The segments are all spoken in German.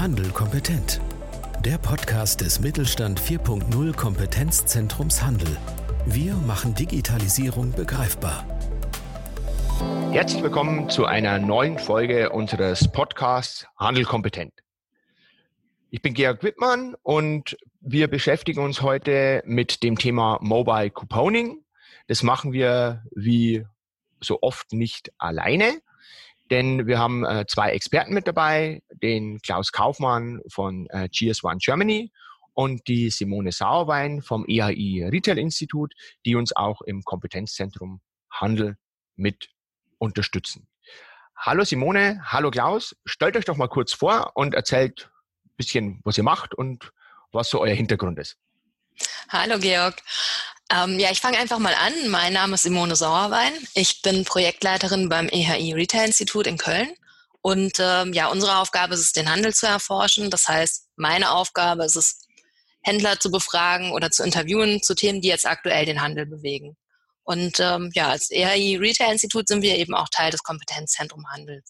Handel kompetent. Der Podcast des Mittelstand 4.0 Kompetenzzentrums Handel. Wir machen Digitalisierung begreifbar. Herzlich willkommen zu einer neuen Folge unseres Podcasts Handel kompetent. Ich bin Georg Wittmann und wir beschäftigen uns heute mit dem Thema Mobile Couponing. Das machen wir wie so oft nicht alleine, denn wir haben äh, zwei Experten mit dabei, den Klaus Kaufmann von äh, GS1 Germany und die Simone Sauerwein vom EHI Retail Institut, die uns auch im Kompetenzzentrum Handel mit unterstützen. Hallo Simone, hallo Klaus, stellt euch doch mal kurz vor und erzählt ein bisschen, was ihr macht und was so euer Hintergrund ist. Hallo Georg. Ähm, ja, ich fange einfach mal an. Mein Name ist Simone Sauerwein. Ich bin Projektleiterin beim EHI Retail Institut in Köln. Und ähm, ja, unsere Aufgabe ist es, den Handel zu erforschen. Das heißt, meine Aufgabe ist es, Händler zu befragen oder zu interviewen zu Themen, die jetzt aktuell den Handel bewegen. Und ähm, ja, als EHI Retail Institut sind wir eben auch Teil des Kompetenzzentrum Handel.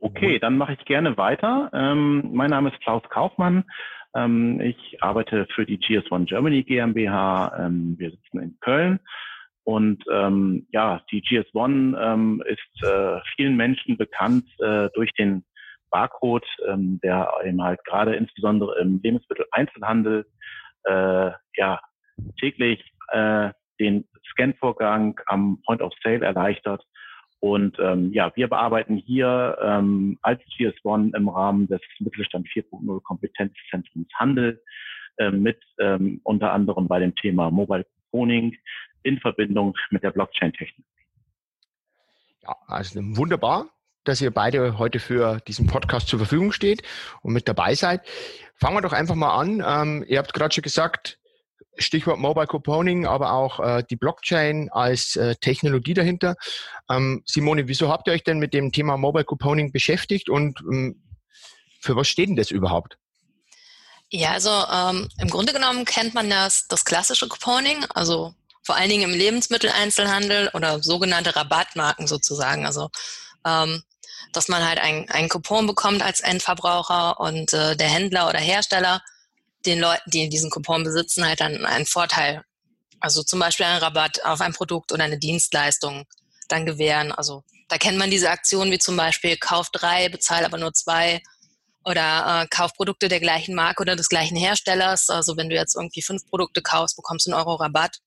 Okay, dann mache ich gerne weiter. Ähm, mein Name ist Klaus Kaufmann. Ähm, ich arbeite für die GS1 Germany GmbH. Ähm, wir sitzen in Köln. Und ähm, ja, die GS1 ähm, ist äh, vielen Menschen bekannt äh, durch den Barcode, ähm, der eben halt gerade insbesondere im Lebensmitteleinzelhandel äh, ja täglich äh, den Scan-Vorgang am Point of Sale erleichtert und ähm, ja, wir bearbeiten hier ähm, als GS1 im Rahmen des Mittelstand 4.0 Kompetenzzentrums Handel äh, mit ähm, unter anderem bei dem Thema Mobile Couponing in Verbindung mit der Blockchain-Technik. Ja, also wunderbar, dass ihr beide heute für diesen Podcast zur Verfügung steht und mit dabei seid. Fangen wir doch einfach mal an. Ähm, ihr habt gerade schon gesagt, Stichwort Mobile Couponing, aber auch äh, die Blockchain als äh, Technologie dahinter. Ähm, Simone, wieso habt ihr euch denn mit dem Thema Mobile Couponing beschäftigt und ähm, für was steht denn das überhaupt? Ja, also ähm, im Grunde genommen kennt man das, das klassische Couponing, also vor allen Dingen im Lebensmitteleinzelhandel oder sogenannte Rabattmarken sozusagen. Also ähm, dass man halt ein, Coupon bekommt als Endverbraucher und äh, der Händler oder Hersteller den Leuten, die diesen Coupon besitzen, halt dann einen Vorteil. Also zum Beispiel einen Rabatt auf ein Produkt oder eine Dienstleistung dann gewähren. Also da kennt man diese Aktionen wie zum Beispiel Kauf drei, bezahl aber nur zwei oder äh, Kauf Produkte der gleichen Marke oder des gleichen Herstellers. Also wenn du jetzt irgendwie fünf Produkte kaufst, bekommst du einen Euro Rabatt.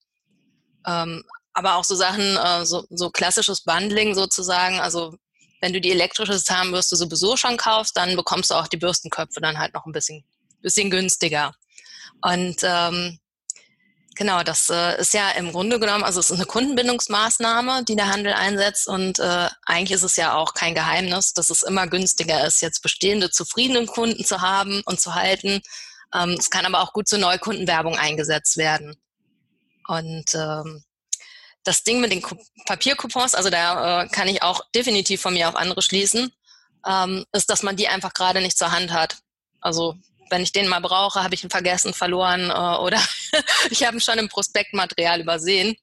Ähm, aber auch so Sachen, äh, so, so klassisches Bundling sozusagen. Also wenn du die elektrische Zahnbürste sowieso schon kaufst, dann bekommst du auch die Bürstenköpfe dann halt noch ein bisschen bisschen günstiger. Und ähm, genau, das äh, ist ja im Grunde genommen, also es ist eine Kundenbindungsmaßnahme, die der Handel einsetzt. Und äh, eigentlich ist es ja auch kein Geheimnis, dass es immer günstiger ist, jetzt bestehende zufriedene Kunden zu haben und zu halten. Ähm, es kann aber auch gut zur Neukundenwerbung eingesetzt werden. Und ähm, das Ding mit den Papiercoupons, also da äh, kann ich auch definitiv von mir auf andere schließen, ähm, ist, dass man die einfach gerade nicht zur Hand hat. Also wenn ich den mal brauche, habe ich ihn vergessen, verloren äh, oder ich habe ihn schon im Prospektmaterial übersehen.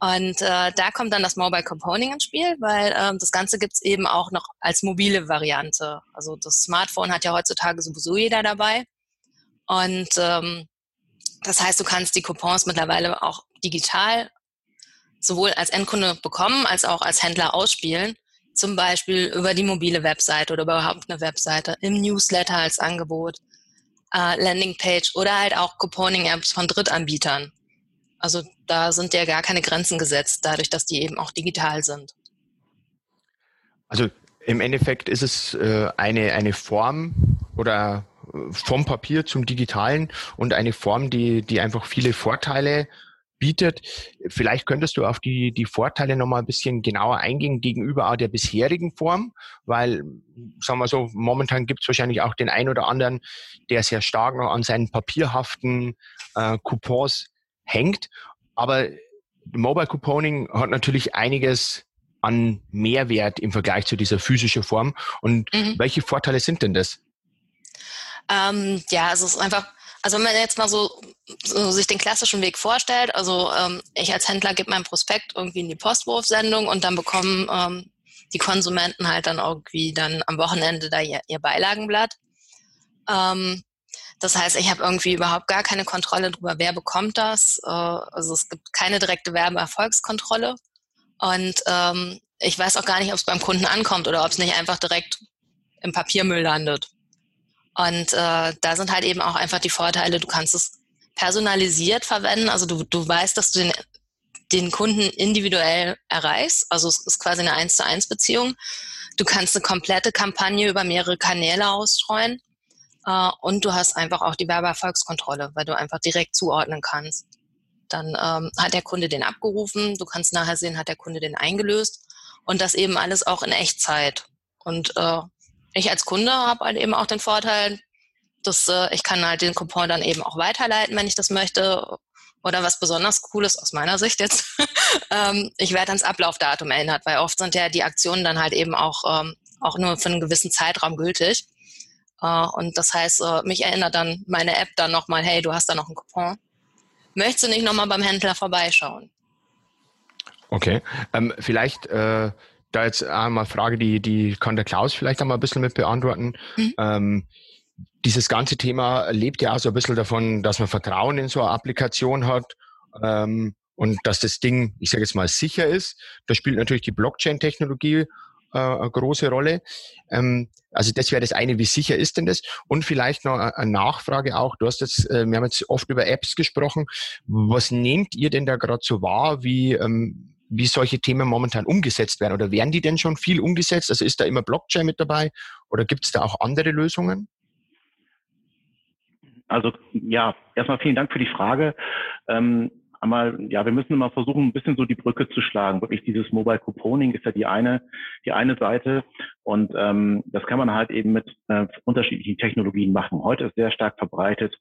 Und äh, da kommt dann das Mobile Componing ins Spiel, weil äh, das Ganze gibt's eben auch noch als mobile Variante. Also das Smartphone hat ja heutzutage sowieso jeder dabei. Und ähm, das heißt, du kannst die Coupons mittlerweile auch digital sowohl als Endkunde bekommen als auch als Händler ausspielen. Zum Beispiel über die mobile Webseite oder überhaupt eine Webseite, im Newsletter als Angebot äh, Landingpage oder halt auch Couponing-Apps von Drittanbietern. Also da sind ja gar keine Grenzen gesetzt, dadurch, dass die eben auch digital sind. Also im Endeffekt ist es äh, eine, eine Form oder äh, vom Papier zum Digitalen und eine Form, die, die einfach viele Vorteile bietet. Vielleicht könntest du auf die, die Vorteile nochmal ein bisschen genauer eingehen gegenüber auch der bisherigen Form, weil, sagen wir so, momentan gibt es wahrscheinlich auch den einen oder anderen, der sehr stark noch an seinen papierhaften äh, Coupons hängt. Aber Mobile Couponing hat natürlich einiges an Mehrwert im Vergleich zu dieser physischen Form. Und mhm. welche Vorteile sind denn das? Ähm, ja, es ist einfach also wenn man jetzt mal so, so sich den klassischen Weg vorstellt, also ähm, ich als Händler gebe meinen Prospekt irgendwie in die Postwurfsendung und dann bekommen ähm, die Konsumenten halt dann irgendwie dann am Wochenende da ihr, ihr Beilagenblatt. Ähm, das heißt, ich habe irgendwie überhaupt gar keine Kontrolle darüber, wer bekommt das. Äh, also es gibt keine direkte Werbeerfolgskontrolle. Und ähm, ich weiß auch gar nicht, ob es beim Kunden ankommt oder ob es nicht einfach direkt im Papiermüll landet. Und äh, da sind halt eben auch einfach die Vorteile, du kannst es personalisiert verwenden. Also du, du weißt, dass du den, den Kunden individuell erreichst. Also es ist quasi eine eins zu eins Beziehung. Du kannst eine komplette Kampagne über mehrere Kanäle ausstreuen. Äh, und du hast einfach auch die Werbeerfolgskontrolle, weil du einfach direkt zuordnen kannst. Dann ähm, hat der Kunde den abgerufen, du kannst nachher sehen, hat der Kunde den eingelöst und das eben alles auch in Echtzeit. Und äh, ich als Kunde habe halt eben auch den Vorteil, dass äh, ich kann halt den Coupon dann eben auch weiterleiten, wenn ich das möchte. Oder was besonders cool ist aus meiner Sicht jetzt, ähm, ich werde ans Ablaufdatum erinnert, weil oft sind ja die Aktionen dann halt eben auch, ähm, auch nur für einen gewissen Zeitraum gültig. Äh, und das heißt, äh, mich erinnert dann meine App dann nochmal, hey, du hast da noch einen Coupon. Möchtest du nicht nochmal beim Händler vorbeischauen? Okay. Ähm, vielleicht äh, da jetzt einmal Frage, die, die kann der Klaus vielleicht einmal ein bisschen mit beantworten. Mhm. Ähm, dieses ganze Thema lebt ja auch so ein bisschen davon, dass man Vertrauen in so eine Applikation hat ähm, und dass das Ding, ich sage jetzt mal, sicher ist. Da spielt natürlich die Blockchain-Technologie äh, eine große Rolle. Ähm, also das wäre das eine, wie sicher ist denn das? Und vielleicht noch eine Nachfrage auch, du hast jetzt, äh, wir haben jetzt oft über Apps gesprochen. Was nehmt ihr denn da gerade so wahr, wie, ähm, wie solche Themen momentan umgesetzt werden? Oder werden die denn schon viel umgesetzt? Also ist da immer Blockchain mit dabei oder gibt es da auch andere Lösungen? Also ja, erstmal vielen Dank für die Frage. Ähm, einmal, ja, wir müssen immer versuchen, ein bisschen so die Brücke zu schlagen. Wirklich dieses Mobile Couponing ist ja die eine, die eine Seite. Und ähm, das kann man halt eben mit äh, unterschiedlichen Technologien machen. Heute ist sehr stark verbreitet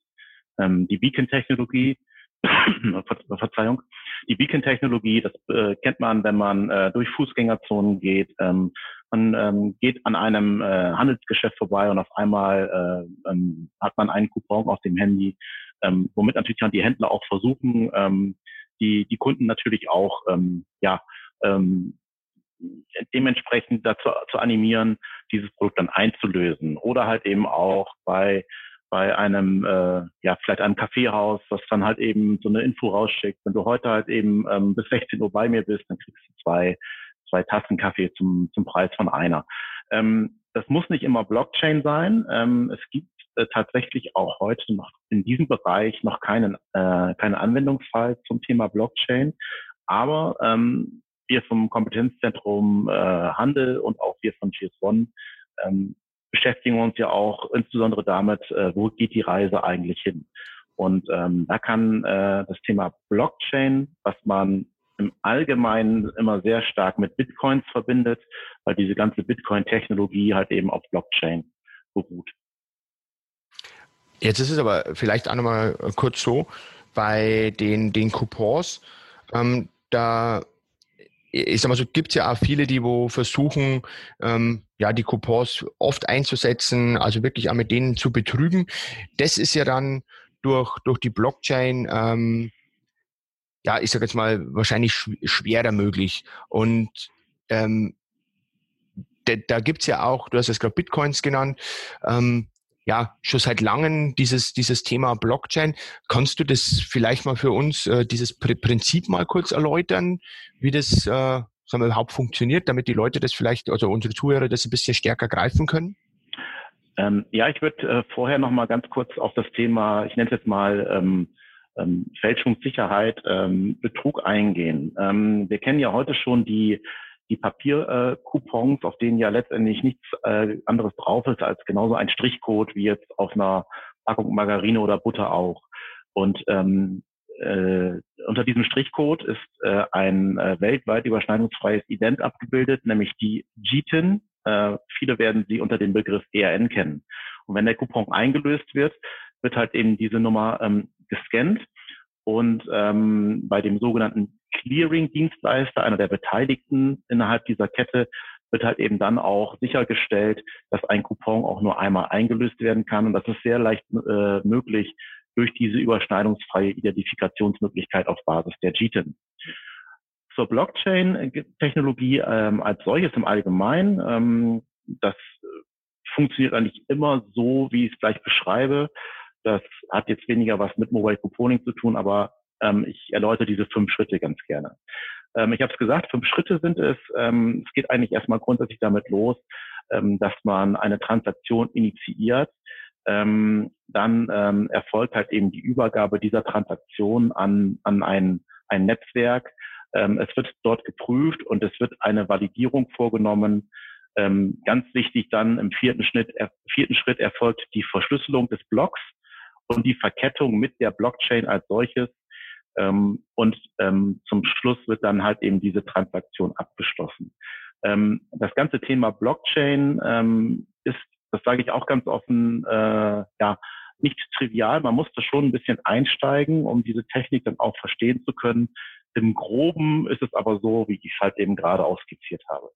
ähm, die Beacon-Technologie. Verzeihung. Die Beacon-Technologie, das äh, kennt man, wenn man äh, durch Fußgängerzonen geht. Ähm, man ähm, geht an einem äh, Handelsgeschäft vorbei und auf einmal äh, ähm, hat man einen Coupon auf dem Handy ähm, womit natürlich dann die Händler auch versuchen, ähm, die, die Kunden natürlich auch ähm, ja, ähm, dementsprechend dazu zu animieren, dieses Produkt dann einzulösen. Oder halt eben auch bei bei einem, äh, ja, vielleicht einem Kaffeehaus, was dann halt eben so eine Info rausschickt. Wenn du heute halt eben ähm, bis 16 Uhr bei mir bist, dann kriegst du zwei, zwei Tassen Kaffee zum, zum Preis von einer. Ähm, das muss nicht immer Blockchain sein. Ähm, es gibt äh, tatsächlich auch heute noch in diesem Bereich noch keinen, äh, keinen Anwendungsfall zum Thema Blockchain. Aber ähm, wir vom Kompetenzzentrum äh, Handel und auch wir von GS1 ähm, beschäftigen uns ja auch insbesondere damit, äh, wo geht die Reise eigentlich hin. Und ähm, da kann äh, das Thema Blockchain, was man im Allgemeinen immer sehr stark mit Bitcoins verbindet, weil diese ganze Bitcoin-Technologie halt eben auf Blockchain beruht. Jetzt ist es aber vielleicht auch nochmal kurz so, bei den, den Coupons, ähm, da ich sag mal so, gibt's ja auch viele, die wo versuchen, ähm, ja, die Coupons oft einzusetzen, also wirklich auch mit denen zu betrügen. Das ist ja dann durch, durch die Blockchain, ähm, ja, ich sag jetzt mal, wahrscheinlich schwerer möglich. Und ähm, da, da gibt's ja auch, du hast es gerade Bitcoins genannt, ähm, ja schon seit langem dieses, dieses Thema Blockchain. Kannst du das vielleicht mal für uns, äh, dieses Prinzip mal kurz erläutern, wie das äh, sagen wir, überhaupt funktioniert, damit die Leute das vielleicht, also unsere Zuhörer das ein bisschen stärker greifen können? Ähm, ja, ich würde äh, vorher noch mal ganz kurz auf das Thema, ich nenne es jetzt mal ähm, ähm, Fälschungssicherheit, ähm, Betrug eingehen. Ähm, wir kennen ja heute schon die die Papiercoupons, auf denen ja letztendlich nichts äh, anderes drauf ist als genauso ein Strichcode wie jetzt auf einer Packung Margarine oder Butter auch. Und ähm, äh, unter diesem Strichcode ist äh, ein äh, weltweit überschneidungsfreies Ident abgebildet, nämlich die GTIN. Äh, viele werden sie unter dem Begriff ERN kennen. Und wenn der Coupon eingelöst wird, wird halt eben diese Nummer ähm, gescannt und ähm, bei dem sogenannten Clearing-Dienstleister, einer der Beteiligten innerhalb dieser Kette, wird halt eben dann auch sichergestellt, dass ein Coupon auch nur einmal eingelöst werden kann. Und das ist sehr leicht äh, möglich durch diese überschneidungsfreie Identifikationsmöglichkeit auf Basis der GTIN. zur Blockchain-Technologie ähm, als solches im Allgemeinen. Ähm, das funktioniert eigentlich immer so, wie ich es gleich beschreibe. Das hat jetzt weniger was mit Mobile Couponing zu tun, aber ähm, ich erläutere diese fünf Schritte ganz gerne. Ähm, ich habe es gesagt, fünf Schritte sind es. Ähm, es geht eigentlich erstmal grundsätzlich damit los, ähm, dass man eine Transaktion initiiert. Ähm, dann ähm, erfolgt halt eben die Übergabe dieser Transaktion an, an ein, ein Netzwerk. Es wird dort geprüft und es wird eine Validierung vorgenommen. Ähm, ganz wichtig dann im vierten Schritt, äh, vierten Schritt erfolgt die Verschlüsselung des Blocks und die Verkettung mit der Blockchain als solches. Ähm, und ähm, zum Schluss wird dann halt eben diese Transaktion abgeschlossen. Ähm, das ganze Thema Blockchain ähm, ist, das sage ich auch ganz offen, äh, ja, nicht trivial. Man musste schon ein bisschen einsteigen, um diese Technik dann auch verstehen zu können. Im Groben ist es aber so, wie ich es halt eben gerade ausskizziert habe.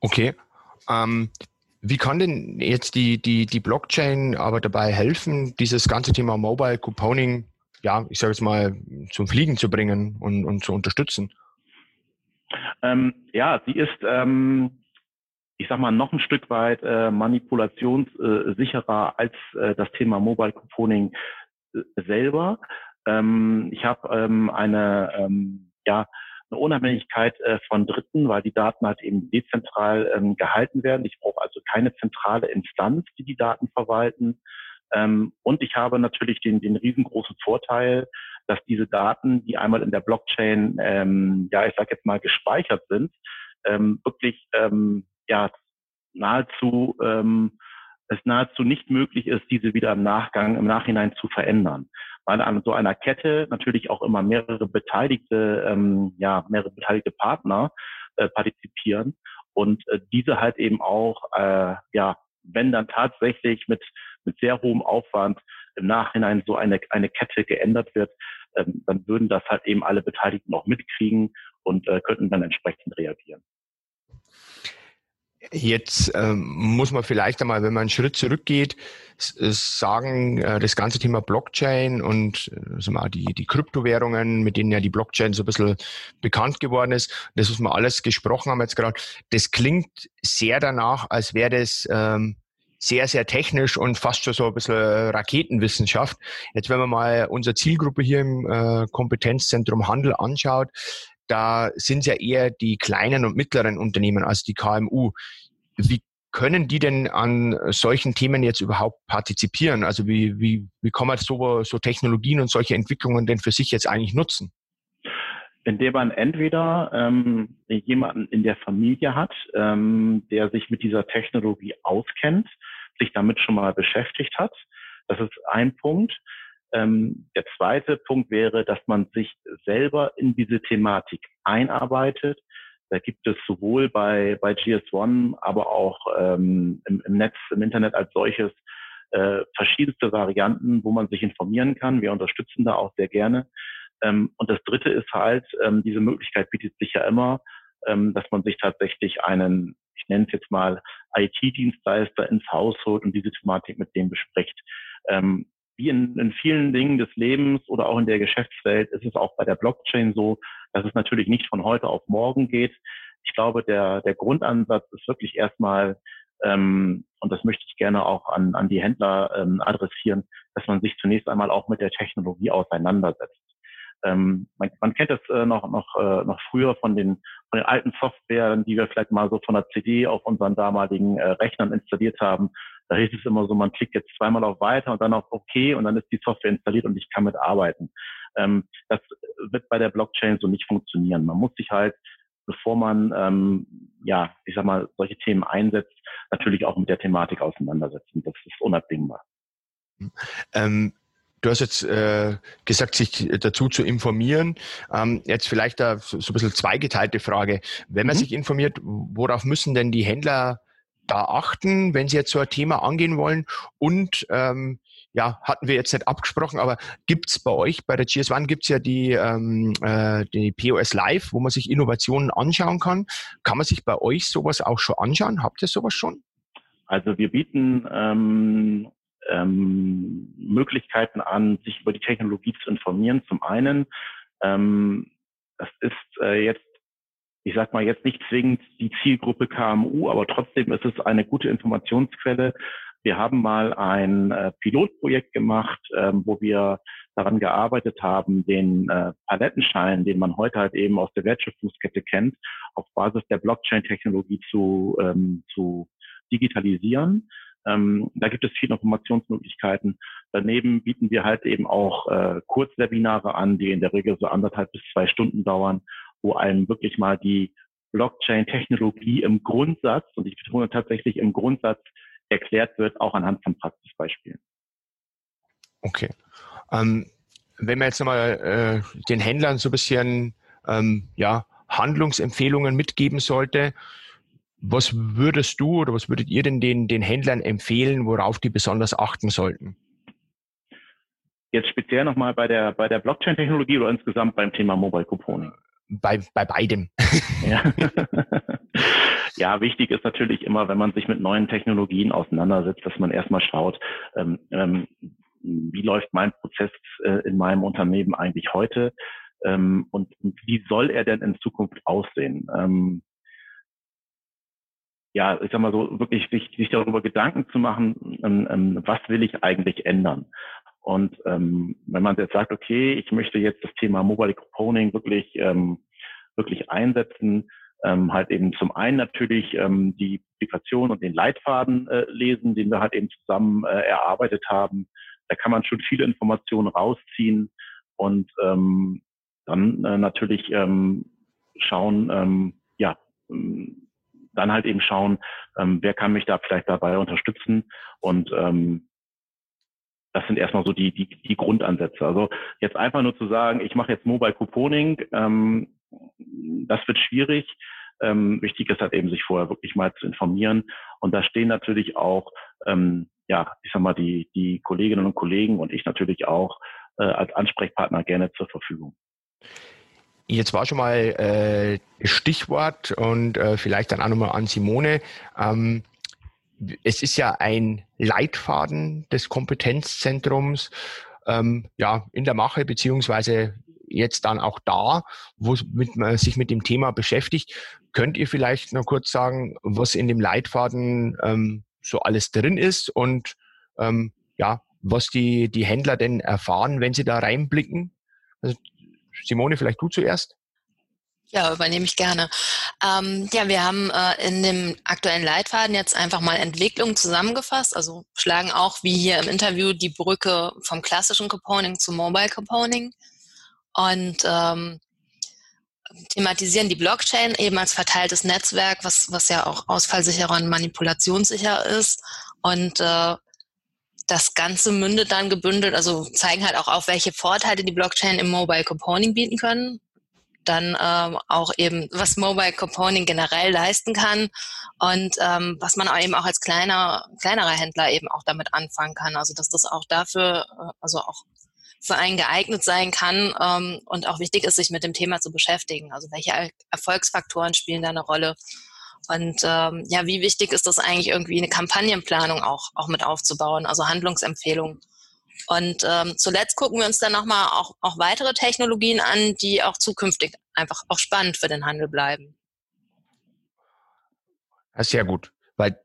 Okay. Ähm, wie kann denn jetzt die, die, die Blockchain aber dabei helfen, dieses ganze Thema Mobile Couponing, ja, ich sage jetzt mal, zum Fliegen zu bringen und, und zu unterstützen? Ähm, ja, sie ist, ähm, ich sag mal, noch ein Stück weit äh, manipulationssicherer als äh, das Thema Mobile Couponing äh, selber. Ähm, ich habe ähm, eine, ähm, ja, eine Unabhängigkeit äh, von Dritten, weil die Daten halt eben dezentral ähm, gehalten werden. Ich brauche also keine zentrale Instanz, die die Daten verwalten. Ähm, und ich habe natürlich den, den riesengroßen Vorteil, dass diese Daten, die einmal in der Blockchain, ähm, ja, ich sage jetzt mal gespeichert sind, ähm, wirklich ähm, ja nahezu ähm, es nahezu nicht möglich ist, diese wieder im Nachgang, im Nachhinein zu verändern. Weil an so einer Kette natürlich auch immer mehrere beteiligte, ähm, ja, mehrere beteiligte Partner äh, partizipieren und äh, diese halt eben auch, äh, ja, wenn dann tatsächlich mit, mit sehr hohem Aufwand im Nachhinein so eine, eine Kette geändert wird, ähm, dann würden das halt eben alle Beteiligten auch mitkriegen und äh, könnten dann entsprechend reagieren. Jetzt ähm, muss man vielleicht einmal, wenn man einen Schritt zurückgeht, sagen, äh, das ganze Thema Blockchain und äh, mal, die, die Kryptowährungen, mit denen ja die Blockchain so ein bisschen bekannt geworden ist, das, was wir alles gesprochen haben jetzt gerade, das klingt sehr danach, als wäre das ähm, sehr, sehr technisch und fast schon so ein bisschen Raketenwissenschaft. Jetzt, wenn man mal unsere Zielgruppe hier im äh, Kompetenzzentrum Handel anschaut, da sind es ja eher die kleinen und mittleren Unternehmen, also die KMU. Wie können die denn an solchen Themen jetzt überhaupt partizipieren? Also wie, wie, wie kann man so, so Technologien und solche Entwicklungen denn für sich jetzt eigentlich nutzen? Indem man entweder ähm, jemanden in der Familie hat, ähm, der sich mit dieser Technologie auskennt, sich damit schon mal beschäftigt hat. Das ist ein Punkt. Ähm, der zweite Punkt wäre, dass man sich selber in diese Thematik einarbeitet. Da gibt es sowohl bei, bei GS1, aber auch ähm, im, im Netz, im Internet als solches äh, verschiedenste Varianten, wo man sich informieren kann. Wir unterstützen da auch sehr gerne. Ähm, und das Dritte ist halt, ähm, diese Möglichkeit bietet sich ja immer, ähm, dass man sich tatsächlich einen, nenne es jetzt mal, IT-Dienstleister ins Haus holt und diese Thematik mit dem bespricht. Ähm, wie in, in vielen Dingen des Lebens oder auch in der Geschäftswelt ist es auch bei der Blockchain so, dass es natürlich nicht von heute auf morgen geht. Ich glaube, der, der Grundansatz ist wirklich erstmal, ähm, und das möchte ich gerne auch an, an die Händler ähm, adressieren, dass man sich zunächst einmal auch mit der Technologie auseinandersetzt. Ähm, man, man kennt das äh, noch, noch, äh, noch früher von den, von den alten Softwaren, die wir vielleicht mal so von der CD auf unseren damaligen äh, Rechnern installiert haben. Da hieß es immer so, man klickt jetzt zweimal auf Weiter und dann auf OK und dann ist die Software installiert und ich kann mit arbeiten. Ähm, das wird bei der Blockchain so nicht funktionieren. Man muss sich halt, bevor man, ähm, ja, ich sag mal, solche Themen einsetzt, natürlich auch mit der Thematik auseinandersetzen. Das ist unabdingbar. Ähm, Du hast jetzt äh, gesagt, sich dazu zu informieren. Ähm, jetzt vielleicht da so, ein bisschen zweigeteilte Frage. Wenn man mhm. sich informiert, worauf müssen denn die Händler da achten, wenn Sie jetzt so ein Thema angehen wollen? Und ähm, ja, hatten wir jetzt nicht abgesprochen, aber gibt's bei euch, bei der GS1 gibt's ja die, ähm, äh, die POS Live, wo man sich Innovationen anschauen kann. Kann man sich bei euch sowas auch schon anschauen? Habt ihr sowas schon? Also wir bieten ähm, ähm, Möglichkeiten an, sich über die Technologie zu informieren. Zum einen ähm, das ist äh, jetzt, ich sag mal, jetzt nicht zwingend die Zielgruppe KMU, aber trotzdem ist es eine gute Informationsquelle. Wir haben mal ein äh, Pilotprojekt gemacht, ähm, wo wir daran gearbeitet haben, den äh, Palettenschein, den man heute halt eben aus der Wertschöpfungskette kennt, auf Basis der Blockchain-Technologie zu, ähm, zu digitalisieren. Ähm, da gibt es viele Informationsmöglichkeiten. Daneben bieten wir halt eben auch äh, Kurzwebinare an, die in der Regel so anderthalb bis zwei Stunden dauern, wo einem wirklich mal die Blockchain-Technologie im Grundsatz, und ich betone tatsächlich im Grundsatz, erklärt wird, auch anhand von Praxisbeispielen. Okay. Ähm, wenn man jetzt nochmal äh, den Händlern so ein bisschen ähm, ja, Handlungsempfehlungen mitgeben sollte, was würdest du oder was würdet ihr denn den, den Händlern empfehlen, worauf die besonders achten sollten? Jetzt speziell nochmal bei der, bei der Blockchain-Technologie oder insgesamt beim Thema Mobile Couponing? Bei, bei beidem. Ja. ja, wichtig ist natürlich immer, wenn man sich mit neuen Technologien auseinandersetzt, dass man erstmal schaut, ähm, ähm, wie läuft mein Prozess äh, in meinem Unternehmen eigentlich heute ähm, und, und, wie soll er denn in Zukunft aussehen? Ja, ich sag mal so, wirklich sich, sich darüber Gedanken zu machen, ähm, ähm, was will ich eigentlich ändern? Und ähm, wenn man jetzt sagt, okay, ich möchte jetzt das Thema Mobile Componing wirklich, ähm, wirklich einsetzen, ähm, halt eben zum einen natürlich ähm, die Publikation und den Leitfaden äh, lesen, den wir halt eben zusammen äh, erarbeitet haben. Da kann man schon viele Informationen rausziehen und ähm, dann äh, natürlich ähm, schauen, ähm, ja, ähm, dann halt eben schauen, ähm, wer kann mich da vielleicht dabei unterstützen und ähm, das sind erstmal so die, die, die Grundansätze. Also jetzt einfach nur zu sagen, ich mache jetzt Mobile Couponing, ähm, das wird schwierig. Ähm, wichtig ist halt eben, sich vorher wirklich mal zu informieren. Und da stehen natürlich auch, ähm, ja, ich sag mal, die, die Kolleginnen und Kollegen und ich natürlich auch äh, als Ansprechpartner gerne zur Verfügung. Jetzt war schon mal äh, Stichwort und äh, vielleicht dann auch nochmal an Simone. Ähm, es ist ja ein Leitfaden des Kompetenzzentrums ähm, ja, in der Mache, beziehungsweise jetzt dann auch da, wo man sich mit dem Thema beschäftigt. Könnt ihr vielleicht noch kurz sagen, was in dem Leitfaden ähm, so alles drin ist und ähm, ja, was die, die Händler denn erfahren, wenn sie da reinblicken? Also, Simone, vielleicht du zuerst. Ja, übernehme ich gerne. Ähm, ja, wir haben äh, in dem aktuellen Leitfaden jetzt einfach mal Entwicklung zusammengefasst, also schlagen auch wie hier im Interview die Brücke vom klassischen Couponing zu Mobile Couponing und ähm, thematisieren die Blockchain eben als verteiltes Netzwerk, was, was ja auch ausfallsicherer und manipulationssicher ist und äh, das Ganze mündet dann gebündelt, also zeigen halt auch auf, welche Vorteile die Blockchain im Mobile Componing bieten können dann ähm, auch eben, was Mobile Componing generell leisten kann und ähm, was man eben auch als kleiner, kleinerer Händler eben auch damit anfangen kann. Also dass das auch dafür, äh, also auch für einen geeignet sein kann ähm, und auch wichtig ist, sich mit dem Thema zu beschäftigen. Also welche Erfolgsfaktoren spielen da eine Rolle? Und ähm, ja, wie wichtig ist das eigentlich irgendwie eine Kampagnenplanung auch, auch mit aufzubauen, also Handlungsempfehlungen und ähm, zuletzt gucken wir uns dann nochmal auch, auch weitere Technologien an, die auch zukünftig einfach auch spannend für den Handel bleiben. Das ist sehr gut, weil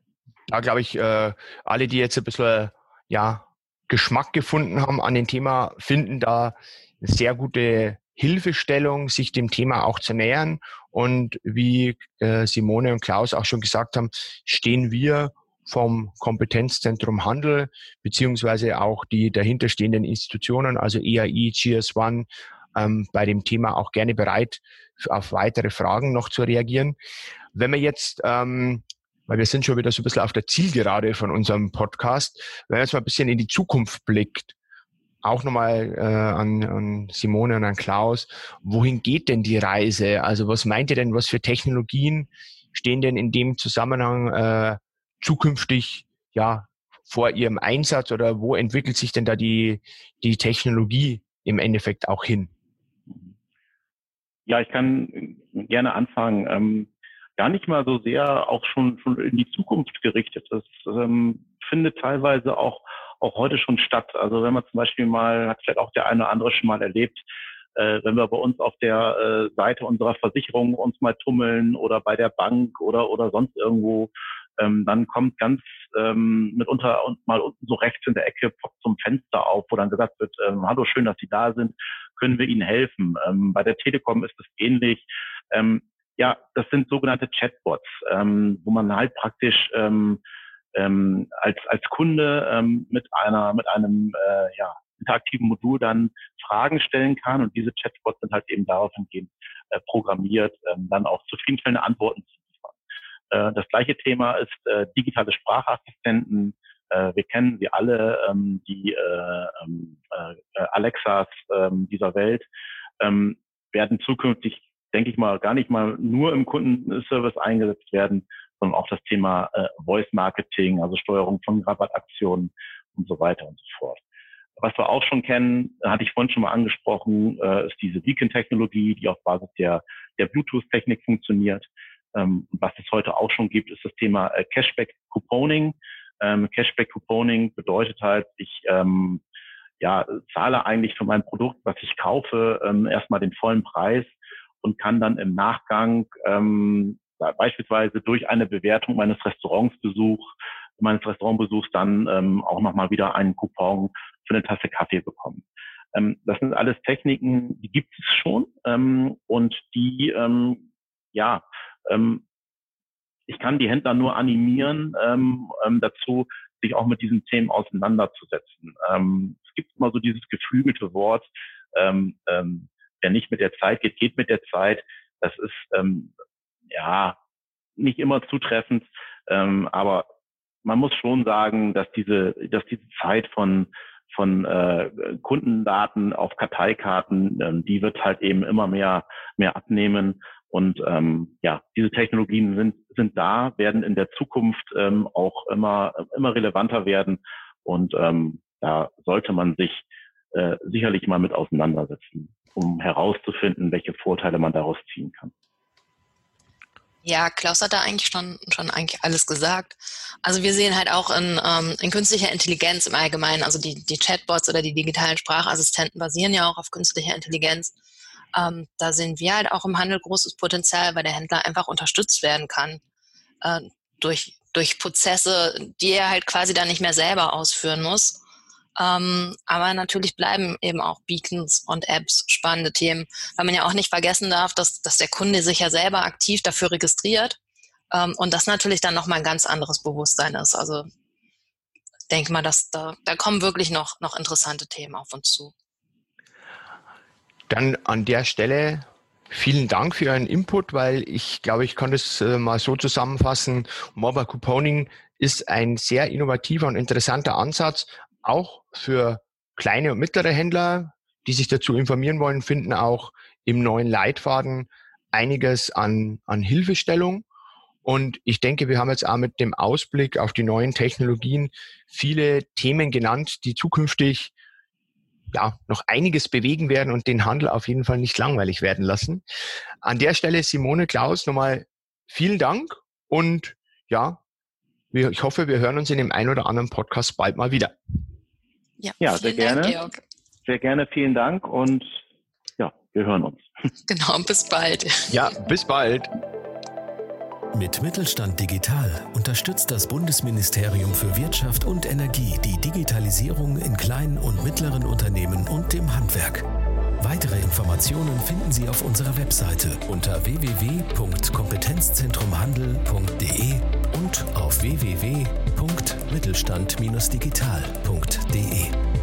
da glaube ich, äh, alle, die jetzt ein bisschen ja, Geschmack gefunden haben an dem Thema, finden da sehr gute Hilfestellung, sich dem Thema auch zu nähern. Und wie äh, Simone und Klaus auch schon gesagt haben, stehen wir vom Kompetenzzentrum Handel, beziehungsweise auch die dahinterstehenden Institutionen, also EAI, GS1, ähm, bei dem Thema auch gerne bereit, auf weitere Fragen noch zu reagieren. Wenn wir jetzt, ähm, weil wir sind schon wieder so ein bisschen auf der Zielgerade von unserem Podcast, wenn man jetzt mal ein bisschen in die Zukunft blickt, auch nochmal äh, an, an Simone und an Klaus, wohin geht denn die Reise? Also was meint ihr denn, was für Technologien stehen denn in dem Zusammenhang äh, zukünftig ja vor ihrem Einsatz oder wo entwickelt sich denn da die, die Technologie im Endeffekt auch hin? Ja, ich kann gerne anfangen. Ähm, gar nicht mal so sehr auch schon, schon in die Zukunft gerichtet. Das ähm, findet teilweise auch, auch heute schon statt. Also wenn man zum Beispiel mal, hat vielleicht auch der eine oder andere schon mal erlebt, äh, wenn wir bei uns auf der äh, Seite unserer Versicherung uns mal tummeln oder bei der Bank oder oder sonst irgendwo, ähm, dann kommt ganz ähm, mitunter und mal unten so rechts in der Ecke zum Fenster auf, wo dann gesagt wird, ähm, hallo, schön, dass Sie da sind, können wir Ihnen helfen. Ähm, bei der Telekom ist es ähnlich. Ähm, ja, das sind sogenannte Chatbots, ähm, wo man halt praktisch ähm, ähm, als als Kunde ähm, mit einer mit einem äh, ja, interaktiven Modul dann Fragen stellen kann und diese Chatbots sind halt eben darauf hingehend äh, programmiert, ähm, dann auch zufriedenstellende Antworten zu liefern. Äh, das gleiche Thema ist äh, digitale Sprachassistenten. Äh, wir kennen sie alle, ähm, die äh, ähm, äh, Alexas äh, dieser Welt ähm, werden zukünftig, denke ich mal, gar nicht mal nur im Kundenservice eingesetzt werden, sondern auch das Thema äh, Voice Marketing, also Steuerung von Rabattaktionen und so weiter und so fort. Was wir auch schon kennen, hatte ich vorhin schon mal angesprochen, äh, ist diese Beacon-Technologie, die auf Basis der, der Bluetooth-Technik funktioniert. Ähm, was es heute auch schon gibt, ist das Thema äh, Cashback-Couponing. Ähm, Cashback-Couponing bedeutet halt, ich ähm, ja, zahle eigentlich für mein Produkt, was ich kaufe, ähm, erstmal den vollen Preis und kann dann im Nachgang ähm, beispielsweise durch eine Bewertung meines Restaurantsbesuchs, meines Restaurantbesuchs dann ähm, auch nochmal wieder einen Coupon für eine Tasse Kaffee bekommen. Ähm, das sind alles Techniken, die gibt es schon ähm, und die, ähm, ja, ähm, ich kann die Händler nur animieren ähm, ähm, dazu, sich auch mit diesen Themen auseinanderzusetzen. Ähm, es gibt immer so dieses geflügelte Wort, ähm, ähm, wer nicht mit der Zeit geht, geht mit der Zeit. Das ist ähm, ja nicht immer zutreffend, ähm, aber man muss schon sagen, dass diese, dass diese Zeit von von äh, Kundendaten auf Karteikarten, ähm, die wird halt eben immer mehr mehr abnehmen. Und ähm, ja, diese Technologien sind sind da, werden in der Zukunft ähm, auch immer immer relevanter werden. Und ähm, da sollte man sich äh, sicherlich mal mit auseinandersetzen, um herauszufinden, welche Vorteile man daraus ziehen kann. Ja, Klaus hat da eigentlich schon, schon eigentlich alles gesagt. Also wir sehen halt auch in, ähm, in künstlicher Intelligenz im Allgemeinen, also die, die Chatbots oder die digitalen Sprachassistenten basieren ja auch auf künstlicher Intelligenz. Ähm, da sehen wir halt auch im Handel großes Potenzial, weil der Händler einfach unterstützt werden kann äh, durch, durch Prozesse, die er halt quasi dann nicht mehr selber ausführen muss. Ähm, aber natürlich bleiben eben auch Beacons und Apps spannende Themen, weil man ja auch nicht vergessen darf, dass, dass der Kunde sich ja selber aktiv dafür registriert ähm, und das natürlich dann nochmal ein ganz anderes Bewusstsein ist. Also denke mal, dass da, da kommen wirklich noch, noch interessante Themen auf uns zu. Dann an der Stelle vielen Dank für Ihren Input, weil ich glaube, ich kann das äh, mal so zusammenfassen. Mobile Couponing ist ein sehr innovativer und interessanter Ansatz, auch für kleine und mittlere Händler, die sich dazu informieren wollen, finden auch im neuen Leitfaden einiges an, an Hilfestellung. Und ich denke, wir haben jetzt auch mit dem Ausblick auf die neuen Technologien viele Themen genannt, die zukünftig ja, noch einiges bewegen werden und den Handel auf jeden Fall nicht langweilig werden lassen. An der Stelle, Simone Klaus, nochmal vielen Dank und ja, ich hoffe, wir hören uns in dem ein oder anderen Podcast bald mal wieder. Ja, ja sehr gerne. Dank, Georg. Sehr gerne, vielen Dank und ja, wir hören uns. Genau, bis bald. Ja, bis bald. Mit Mittelstand Digital unterstützt das Bundesministerium für Wirtschaft und Energie die Digitalisierung in kleinen und mittleren Unternehmen und dem Handwerk. Weitere Informationen finden Sie auf unserer Webseite unter www.kompetenzzentrumhandel.de und auf www.mittelstand-digital.de.